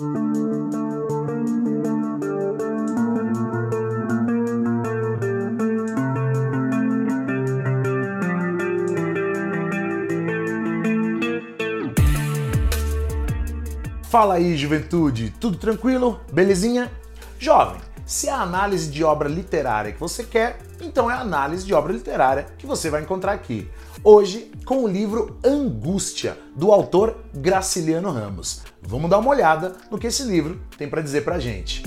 Fala aí, juventude, tudo tranquilo? Belezinha? Jovem, se é a análise de obra literária que você quer, então é a análise de obra literária que você vai encontrar aqui. Hoje, com o livro Angústia, do autor Graciliano Ramos. Vamos dar uma olhada no que esse livro tem para dizer pra gente.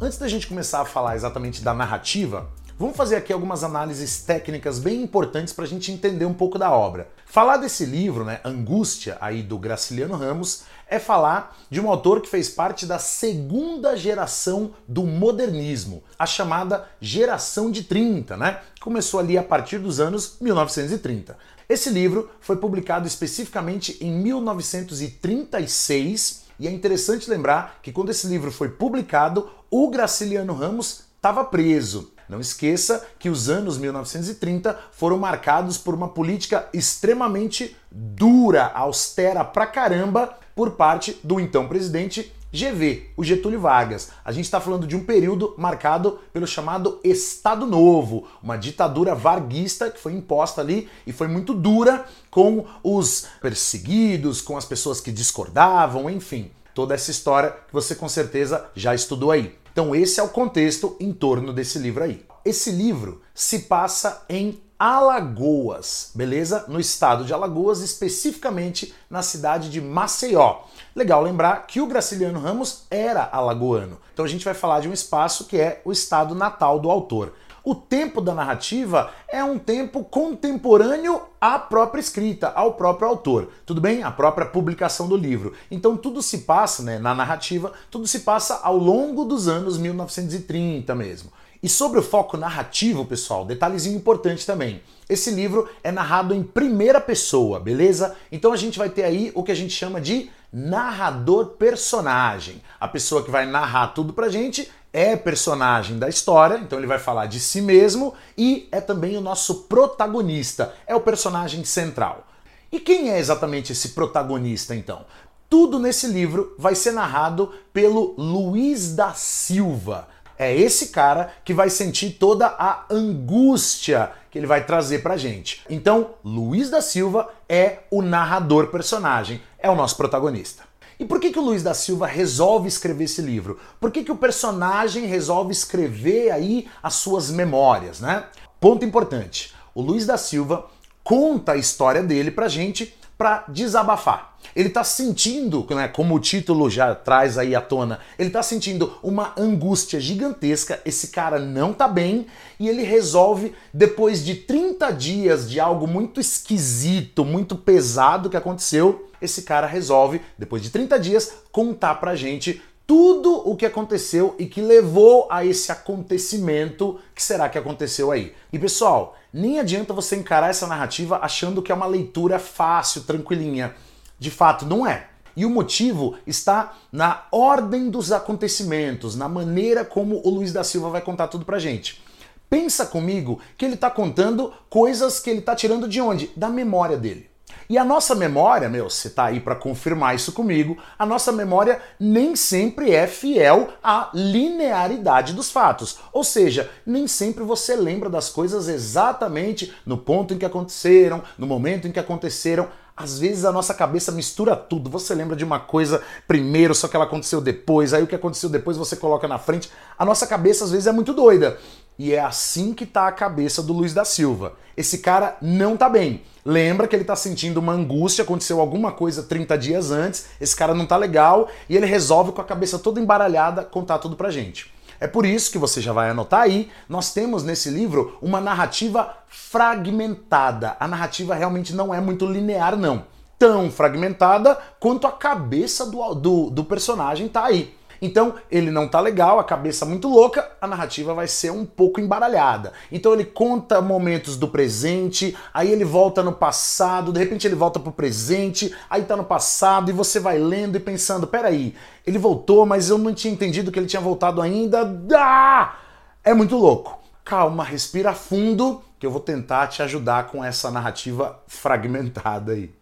Antes da gente começar a falar exatamente da narrativa, Vamos fazer aqui algumas análises técnicas bem importantes para a gente entender um pouco da obra. Falar desse livro, né, Angústia, aí do Graciliano Ramos, é falar de um autor que fez parte da segunda geração do modernismo, a chamada geração de 30, né? Começou ali a partir dos anos 1930. Esse livro foi publicado especificamente em 1936 e é interessante lembrar que quando esse livro foi publicado, o Graciliano Ramos estava preso. Não esqueça que os anos 1930 foram marcados por uma política extremamente dura, austera pra caramba, por parte do então presidente GV, o Getúlio Vargas. A gente está falando de um período marcado pelo chamado Estado Novo, uma ditadura varguista que foi imposta ali e foi muito dura com os perseguidos, com as pessoas que discordavam, enfim, toda essa história que você com certeza já estudou aí. Então, esse é o contexto em torno desse livro aí. Esse livro se passa em Alagoas, beleza? No estado de Alagoas, especificamente na cidade de Maceió. Legal lembrar que o Graciliano Ramos era alagoano. Então a gente vai falar de um espaço que é o estado natal do autor. O tempo da narrativa é um tempo contemporâneo à própria escrita, ao próprio autor. Tudo bem? A própria publicação do livro. Então tudo se passa, né, na narrativa, tudo se passa ao longo dos anos 1930 mesmo. E sobre o foco narrativo, pessoal, detalhezinho importante também. Esse livro é narrado em primeira pessoa, beleza? Então a gente vai ter aí o que a gente chama de narrador personagem. A pessoa que vai narrar tudo pra gente é personagem da história, então ele vai falar de si mesmo e é também o nosso protagonista, é o personagem central. E quem é exatamente esse protagonista então? Tudo nesse livro vai ser narrado pelo Luiz da Silva. É esse cara que vai sentir toda a angústia que ele vai trazer pra gente. Então, Luiz da Silva é o narrador personagem, é o nosso protagonista. E por que, que o Luiz da Silva resolve escrever esse livro? Por que, que o personagem resolve escrever aí as suas memórias, né? Ponto importante. O Luiz da Silva conta a história dele pra gente para desabafar. Ele está sentindo, né, como o título já traz aí à tona, ele está sentindo uma angústia gigantesca, esse cara não tá bem e ele resolve, depois de 30 dias de algo muito esquisito, muito pesado que aconteceu, esse cara resolve, depois de 30 dias, contar pra gente tudo o que aconteceu e que levou a esse acontecimento que será que aconteceu aí. E pessoal, nem adianta você encarar essa narrativa achando que é uma leitura fácil, tranquilinha. De fato, não é. E o motivo está na ordem dos acontecimentos, na maneira como o Luiz da Silva vai contar tudo pra gente. Pensa comigo que ele está contando coisas que ele está tirando de onde? Da memória dele. E a nossa memória, meu, você tá aí para confirmar isso comigo, a nossa memória nem sempre é fiel à linearidade dos fatos. Ou seja, nem sempre você lembra das coisas exatamente no ponto em que aconteceram, no momento em que aconteceram. Às vezes a nossa cabeça mistura tudo. Você lembra de uma coisa primeiro, só que ela aconteceu depois, aí o que aconteceu depois você coloca na frente. A nossa cabeça às vezes é muito doida. E é assim que tá a cabeça do Luiz da Silva. Esse cara não tá bem. Lembra que ele tá sentindo uma angústia, aconteceu alguma coisa 30 dias antes, esse cara não tá legal e ele resolve com a cabeça toda embaralhada contar tudo pra gente. É por isso que você já vai anotar aí, nós temos nesse livro uma narrativa fragmentada. A narrativa realmente não é muito linear, não. Tão fragmentada quanto a cabeça do, do, do personagem tá aí. Então ele não tá legal, a cabeça muito louca, a narrativa vai ser um pouco embaralhada. Então ele conta momentos do presente, aí ele volta no passado, de repente ele volta pro presente, aí tá no passado e você vai lendo e pensando, peraí, ele voltou, mas eu não tinha entendido que ele tinha voltado ainda. Ah! É muito louco. Calma, respira fundo que eu vou tentar te ajudar com essa narrativa fragmentada aí.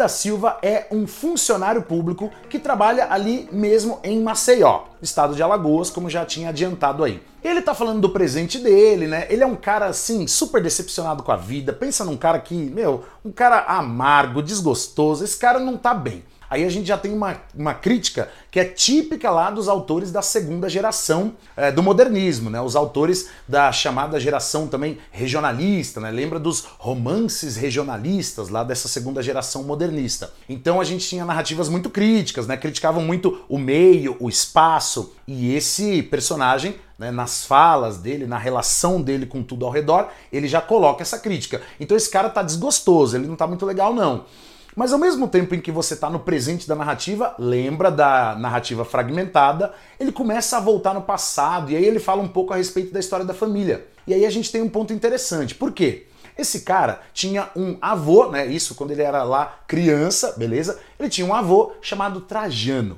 Da Silva é um funcionário público que trabalha ali mesmo em Maceió, estado de Alagoas, como já tinha adiantado aí. Ele tá falando do presente dele, né? Ele é um cara assim, super decepcionado com a vida. Pensa num cara que, meu, um cara amargo, desgostoso. Esse cara não tá bem. Aí a gente já tem uma, uma crítica que é típica lá dos autores da segunda geração é, do modernismo, né? Os autores da chamada geração também regionalista, né? Lembra dos romances regionalistas lá dessa segunda geração modernista. Então a gente tinha narrativas muito críticas, né? Criticavam muito o meio, o espaço e esse personagem né, nas falas dele, na relação dele com tudo ao redor, ele já coloca essa crítica. Então esse cara tá desgostoso, ele não tá muito legal não. Mas ao mesmo tempo em que você está no presente da narrativa, lembra da narrativa fragmentada, ele começa a voltar no passado e aí ele fala um pouco a respeito da história da família. E aí a gente tem um ponto interessante. Por quê? Esse cara tinha um avô, né? Isso quando ele era lá criança, beleza? Ele tinha um avô chamado Trajano.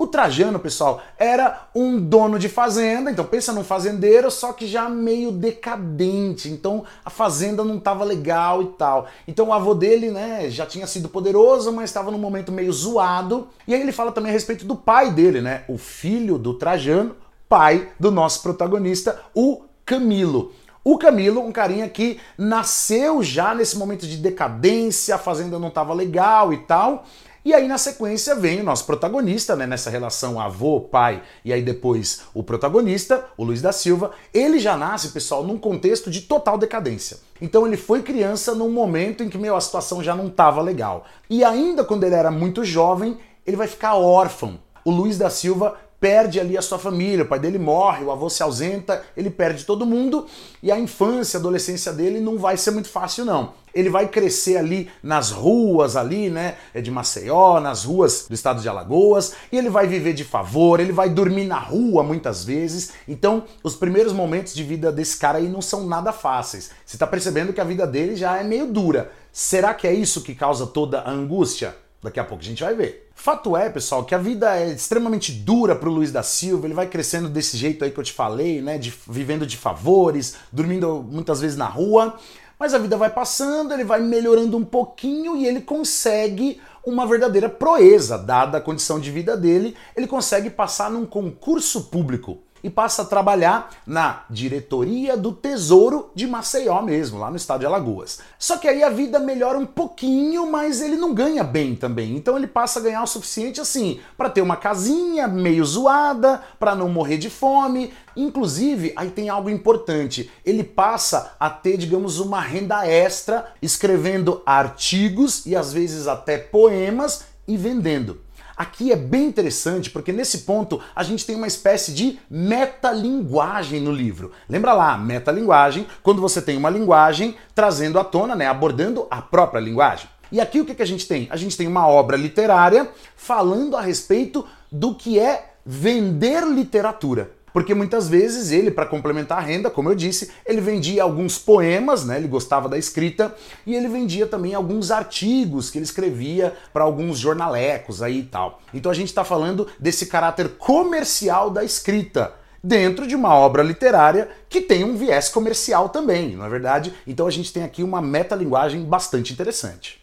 O Trajano, pessoal, era um dono de fazenda, então pensa num fazendeiro, só que já meio decadente, então a fazenda não estava legal e tal. Então o avô dele, né, já tinha sido poderoso, mas estava num momento meio zoado. E aí ele fala também a respeito do pai dele, né, o filho do Trajano, pai do nosso protagonista, o Camilo. O Camilo, um carinha que nasceu já nesse momento de decadência, a fazenda não estava legal e tal. E aí, na sequência, vem o nosso protagonista, né, nessa relação avô-pai, e aí depois o protagonista, o Luiz da Silva. Ele já nasce, pessoal, num contexto de total decadência. Então ele foi criança num momento em que, meu, a situação já não estava legal. E ainda quando ele era muito jovem, ele vai ficar órfão. O Luiz da Silva perde ali a sua família, o pai dele morre, o avô se ausenta, ele perde todo mundo e a infância, a adolescência dele não vai ser muito fácil não. Ele vai crescer ali nas ruas ali, né, é de Maceió, nas ruas do estado de Alagoas, e ele vai viver de favor, ele vai dormir na rua muitas vezes. Então, os primeiros momentos de vida desse cara aí não são nada fáceis. Você tá percebendo que a vida dele já é meio dura. Será que é isso que causa toda a angústia? Daqui a pouco a gente vai ver. Fato é, pessoal, que a vida é extremamente dura para o Luiz da Silva. Ele vai crescendo desse jeito aí que eu te falei, né? De, vivendo de favores, dormindo muitas vezes na rua. Mas a vida vai passando, ele vai melhorando um pouquinho e ele consegue uma verdadeira proeza, dada a condição de vida dele. Ele consegue passar num concurso público e passa a trabalhar na diretoria do Tesouro de Maceió mesmo, lá no estado de Alagoas. Só que aí a vida melhora um pouquinho, mas ele não ganha bem também. Então ele passa a ganhar o suficiente assim para ter uma casinha meio zoada, para não morrer de fome. Inclusive, aí tem algo importante. Ele passa a ter, digamos, uma renda extra escrevendo artigos e às vezes até poemas e vendendo. Aqui é bem interessante porque nesse ponto a gente tem uma espécie de metalinguagem no livro. Lembra lá, metalinguagem, quando você tem uma linguagem trazendo à tona, né, abordando a própria linguagem. E aqui o que, que a gente tem? A gente tem uma obra literária falando a respeito do que é vender literatura. Porque muitas vezes ele, para complementar a renda, como eu disse, ele vendia alguns poemas, né? Ele gostava da escrita e ele vendia também alguns artigos que ele escrevia para alguns jornalecos aí e tal. Então a gente está falando desse caráter comercial da escrita dentro de uma obra literária que tem um viés comercial também, não é verdade? Então a gente tem aqui uma metalinguagem bastante interessante.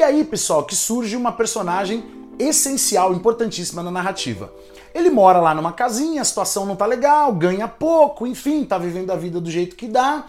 E aí, pessoal, que surge uma personagem essencial, importantíssima na narrativa. Ele mora lá numa casinha, a situação não tá legal, ganha pouco, enfim, tá vivendo a vida do jeito que dá.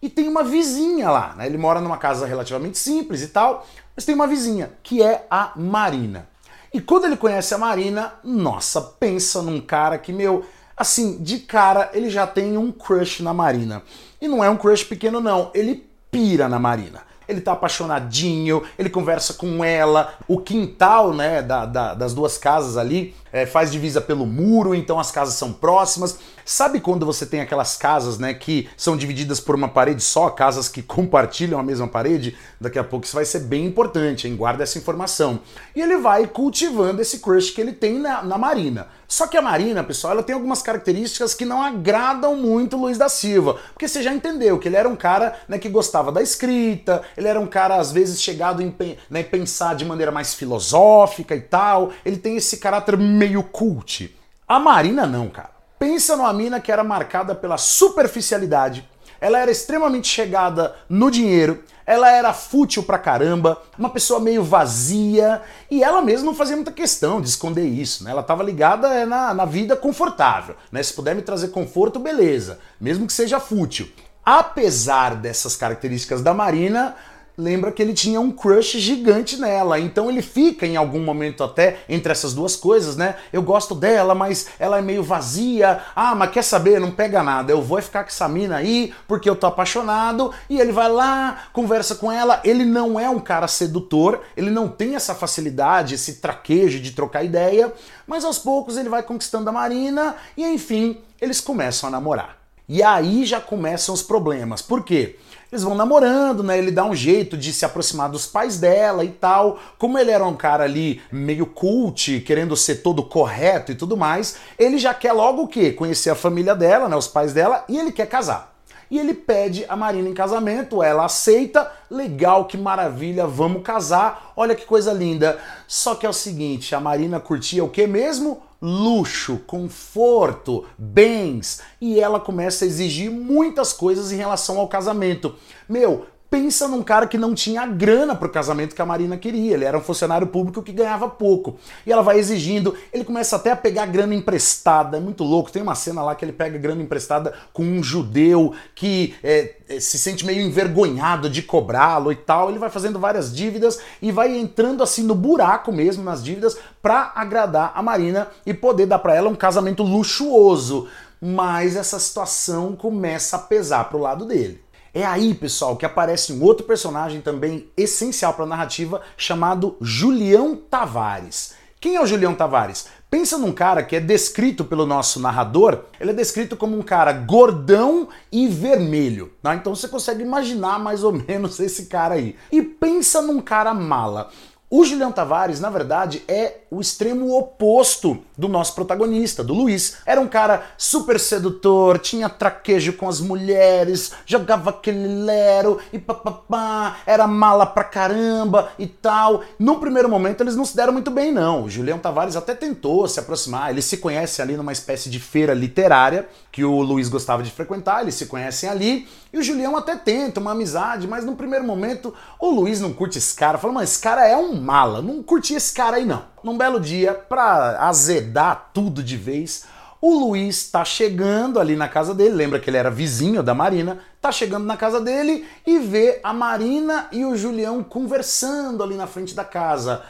E tem uma vizinha lá, né? Ele mora numa casa relativamente simples e tal, mas tem uma vizinha, que é a Marina. E quando ele conhece a Marina, nossa, pensa num cara que, meu, assim, de cara ele já tem um crush na Marina. E não é um crush pequeno, não, ele pira na Marina ele tá apaixonadinho, ele conversa com ela, o quintal, né, da, da, das duas casas ali é, faz divisa pelo muro, então as casas são próximas. Sabe quando você tem aquelas casas, né, que são divididas por uma parede só, casas que compartilham a mesma parede? Daqui a pouco isso vai ser bem importante, hein? Guarda essa informação. E ele vai cultivando esse crush que ele tem na, na Marina. Só que a Marina, pessoal, ela tem algumas características que não agradam muito o Luiz da Silva. Porque você já entendeu que ele era um cara né, que gostava da escrita, ele era um cara, às vezes, chegado em né, pensar de maneira mais filosófica e tal. Ele tem esse caráter meio cult. A Marina não, cara. Pensa numa mina que era marcada pela superficialidade, ela era extremamente chegada no dinheiro, ela era fútil pra caramba, uma pessoa meio vazia, e ela mesma não fazia muita questão de esconder isso, né? Ela estava ligada é, na, na vida confortável, né? Se puder me trazer conforto, beleza, mesmo que seja fútil. Apesar dessas características da Marina, lembra que ele tinha um crush gigante nela. Então ele fica em algum momento até entre essas duas coisas, né? Eu gosto dela, mas ela é meio vazia. Ah, mas quer saber? Não pega nada. Eu vou ficar com essa mina aí porque eu tô apaixonado. E ele vai lá, conversa com ela. Ele não é um cara sedutor, ele não tem essa facilidade, esse traquejo de trocar ideia, mas aos poucos ele vai conquistando a Marina e enfim, eles começam a namorar. E aí já começam os problemas. Por quê? Eles vão namorando, né? Ele dá um jeito de se aproximar dos pais dela e tal. Como ele era um cara ali meio cult, querendo ser todo correto e tudo mais, ele já quer logo o quê? Conhecer a família dela, né? Os pais dela, e ele quer casar. E ele pede a Marina em casamento, ela aceita, legal, que maravilha, vamos casar, olha que coisa linda. Só que é o seguinte, a Marina curtia o que mesmo? Luxo, conforto, bens, e ela começa a exigir muitas coisas em relação ao casamento. Meu, pensa num cara que não tinha grana pro casamento que a Marina queria. Ele era um funcionário público que ganhava pouco. E ela vai exigindo, ele começa até a pegar grana emprestada. É muito louco. Tem uma cena lá que ele pega grana emprestada com um judeu que é, é se sente meio envergonhado de cobrá-lo e tal. Ele vai fazendo várias dívidas e vai entrando assim no buraco mesmo nas dívidas para agradar a Marina e poder dar para ela um casamento luxuoso. Mas essa situação começa a pesar pro lado dele. É aí, pessoal, que aparece um outro personagem também essencial para a narrativa chamado Julião Tavares. Quem é o Julião Tavares? Pensa num cara que é descrito pelo nosso narrador, ele é descrito como um cara gordão e vermelho. Tá? Então você consegue imaginar mais ou menos esse cara aí. E pensa num cara mala. O Julião Tavares, na verdade, é o extremo oposto do nosso protagonista, do Luiz. Era um cara super sedutor, tinha traquejo com as mulheres, jogava aquele lero e papapá, era mala pra caramba e tal. No primeiro momento eles não se deram muito bem, não. O Julião Tavares até tentou se aproximar, eles se conhecem ali numa espécie de feira literária que o Luiz gostava de frequentar, eles se conhecem ali, e o Julião até tenta uma amizade, mas no primeiro momento o Luiz não curte esse cara, fala, mas esse cara é um mala, não curti esse cara aí não. Num belo dia, pra azedar tudo de vez, o Luiz tá chegando ali na casa dele, lembra que ele era vizinho da Marina, tá chegando na casa dele e vê a Marina e o Julião conversando ali na frente da casa.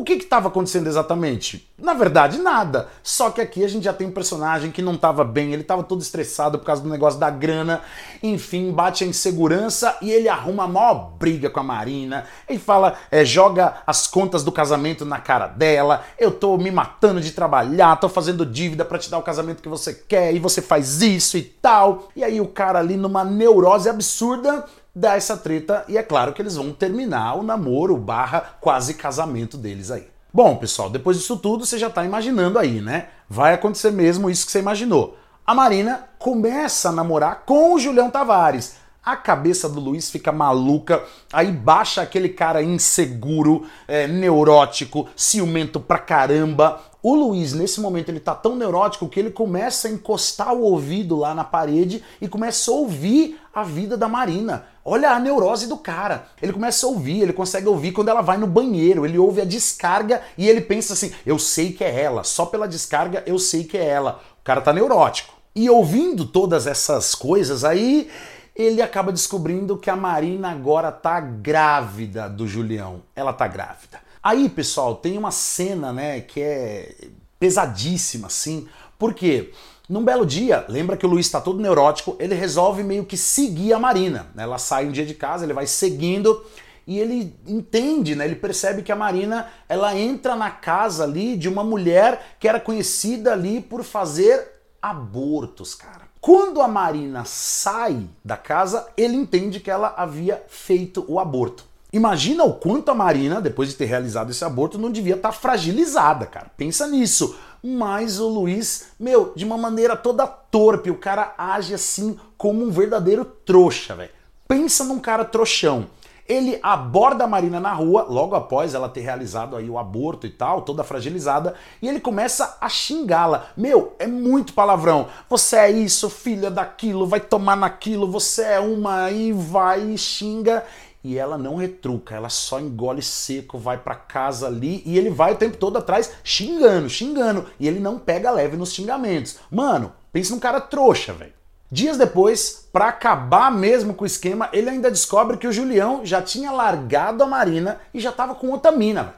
O que estava acontecendo exatamente? Na verdade, nada. Só que aqui a gente já tem um personagem que não estava bem, ele estava todo estressado por causa do negócio da grana. Enfim, bate a insegurança e ele arruma a maior briga com a Marina. Ele fala, é, joga as contas do casamento na cara dela. Eu tô me matando de trabalhar, tô fazendo dívida para te dar o casamento que você quer e você faz isso e tal. E aí o cara ali numa neurose absurda dá essa treta e é claro que eles vão terminar o namoro barra quase casamento deles aí. Bom, pessoal, depois disso tudo você já está imaginando aí, né? Vai acontecer mesmo isso que você imaginou. A Marina começa a namorar com o Julião Tavares. A cabeça do Luiz fica maluca, aí baixa aquele cara inseguro, é, neurótico, ciumento pra caramba. O Luiz, nesse momento, ele tá tão neurótico que ele começa a encostar o ouvido lá na parede e começa a ouvir a vida da Marina. Olha a neurose do cara. Ele começa a ouvir, ele consegue ouvir quando ela vai no banheiro, ele ouve a descarga e ele pensa assim: eu sei que é ela, só pela descarga eu sei que é ela. O cara tá neurótico. E ouvindo todas essas coisas aí, ele acaba descobrindo que a Marina agora tá grávida do Julião. Ela tá grávida. Aí, pessoal, tem uma cena, né, que é pesadíssima, assim. Por quê? Num belo dia, lembra que o Luiz está todo neurótico, ele resolve meio que seguir a Marina. Né? Ela sai um dia de casa, ele vai seguindo e ele entende, né? Ele percebe que a Marina, ela entra na casa ali de uma mulher que era conhecida ali por fazer abortos, cara. Quando a Marina sai da casa, ele entende que ela havia feito o aborto. Imagina o quanto a Marina, depois de ter realizado esse aborto, não devia estar tá fragilizada, cara. Pensa nisso. Mas o Luiz, meu, de uma maneira toda torpe, o cara age assim como um verdadeiro trouxa, velho. Pensa num cara trouxão. Ele aborda a Marina na rua, logo após ela ter realizado aí o aborto e tal, toda fragilizada, e ele começa a xingá-la. Meu, é muito palavrão. Você é isso, filha daquilo, vai tomar naquilo, você é uma e vai e xinga e ela não retruca, ela só engole seco, vai para casa ali e ele vai o tempo todo atrás xingando, xingando, e ele não pega leve nos xingamentos. Mano, pensa num cara trouxa, velho. Dias depois, para acabar mesmo com o esquema, ele ainda descobre que o Julião já tinha largado a Marina e já tava com outra mina. Véio.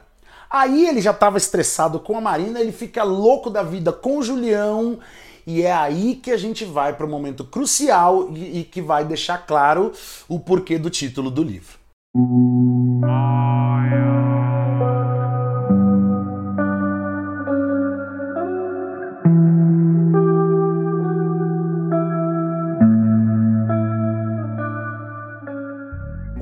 Aí ele já tava estressado com a Marina, ele fica louco da vida com o Julião e é aí que a gente vai para o momento crucial e, e que vai deixar claro o porquê do título do livro.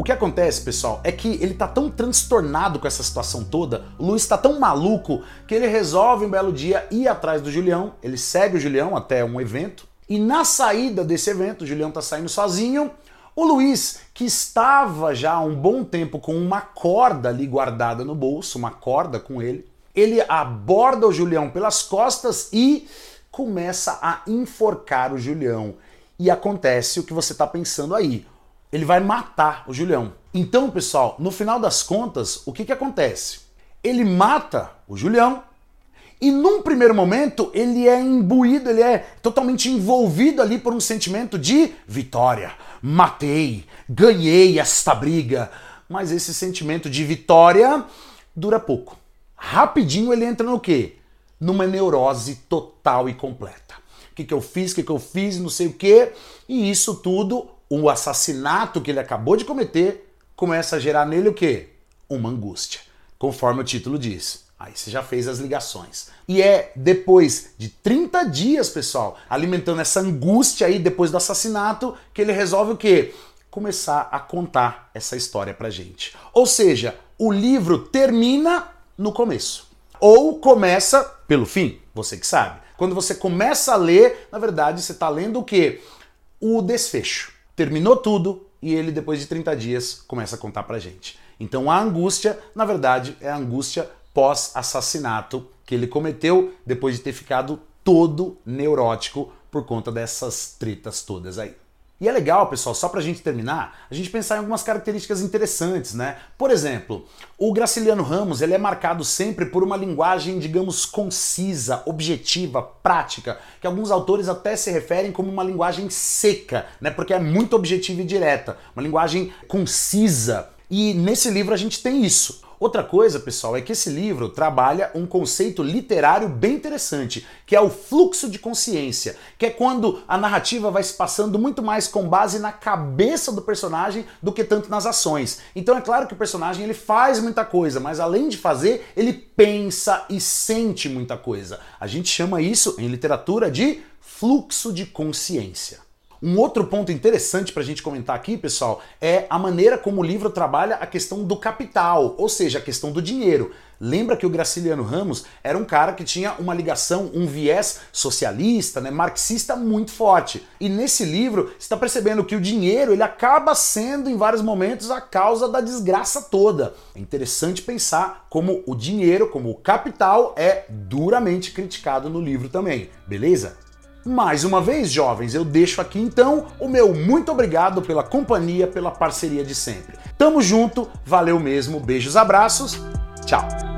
O que acontece, pessoal, é que ele tá tão transtornado com essa situação toda, o Luiz tá tão maluco, que ele resolve um belo dia ir atrás do Julião, ele segue o Julião até um evento, e na saída desse evento, o Julião tá saindo sozinho, o Luiz, que estava já há um bom tempo com uma corda ali guardada no bolso, uma corda com ele, ele aborda o Julião pelas costas e começa a enforcar o Julião. E acontece o que você está pensando aí ele vai matar o Julião. Então, pessoal, no final das contas, o que, que acontece? Ele mata o Julião e num primeiro momento ele é imbuído, ele é totalmente envolvido ali por um sentimento de vitória. Matei, ganhei esta briga. Mas esse sentimento de vitória dura pouco. Rapidinho ele entra no quê? Numa neurose total e completa. O que, que eu fiz, o que, que eu fiz, não sei o quê. E isso tudo o assassinato que ele acabou de cometer começa a gerar nele o quê? Uma angústia, conforme o título diz. Aí você já fez as ligações. E é depois de 30 dias, pessoal, alimentando essa angústia aí depois do assassinato, que ele resolve o quê? Começar a contar essa história pra gente. Ou seja, o livro termina no começo. Ou começa pelo fim, você que sabe. Quando você começa a ler, na verdade, você está lendo o quê? O desfecho terminou tudo e ele, depois de 30 dias, começa a contar pra gente. Então a angústia, na verdade, é a angústia pós-assassinato que ele cometeu depois de ter ficado todo neurótico por conta dessas tretas todas aí. E é legal, pessoal, só pra gente terminar, a gente pensar em algumas características interessantes, né? Por exemplo, o Graciliano Ramos, ele é marcado sempre por uma linguagem, digamos, concisa, objetiva, prática, que alguns autores até se referem como uma linguagem seca, né? Porque é muito objetiva e direta, uma linguagem concisa. E nesse livro a gente tem isso. Outra coisa, pessoal, é que esse livro trabalha um conceito literário bem interessante, que é o fluxo de consciência, que é quando a narrativa vai se passando muito mais com base na cabeça do personagem do que tanto nas ações. Então é claro que o personagem ele faz muita coisa, mas além de fazer, ele pensa e sente muita coisa. A gente chama isso em literatura de fluxo de consciência. Um outro ponto interessante para a gente comentar aqui, pessoal, é a maneira como o livro trabalha a questão do capital, ou seja, a questão do dinheiro. Lembra que o Graciliano Ramos era um cara que tinha uma ligação, um viés socialista, né, marxista muito forte. E nesse livro, está percebendo que o dinheiro ele acaba sendo em vários momentos a causa da desgraça toda. É interessante pensar como o dinheiro, como o capital é duramente criticado no livro também, beleza? Mais uma vez, jovens, eu deixo aqui então o meu muito obrigado pela companhia, pela parceria de sempre. Tamo junto, valeu mesmo, beijos, abraços, tchau!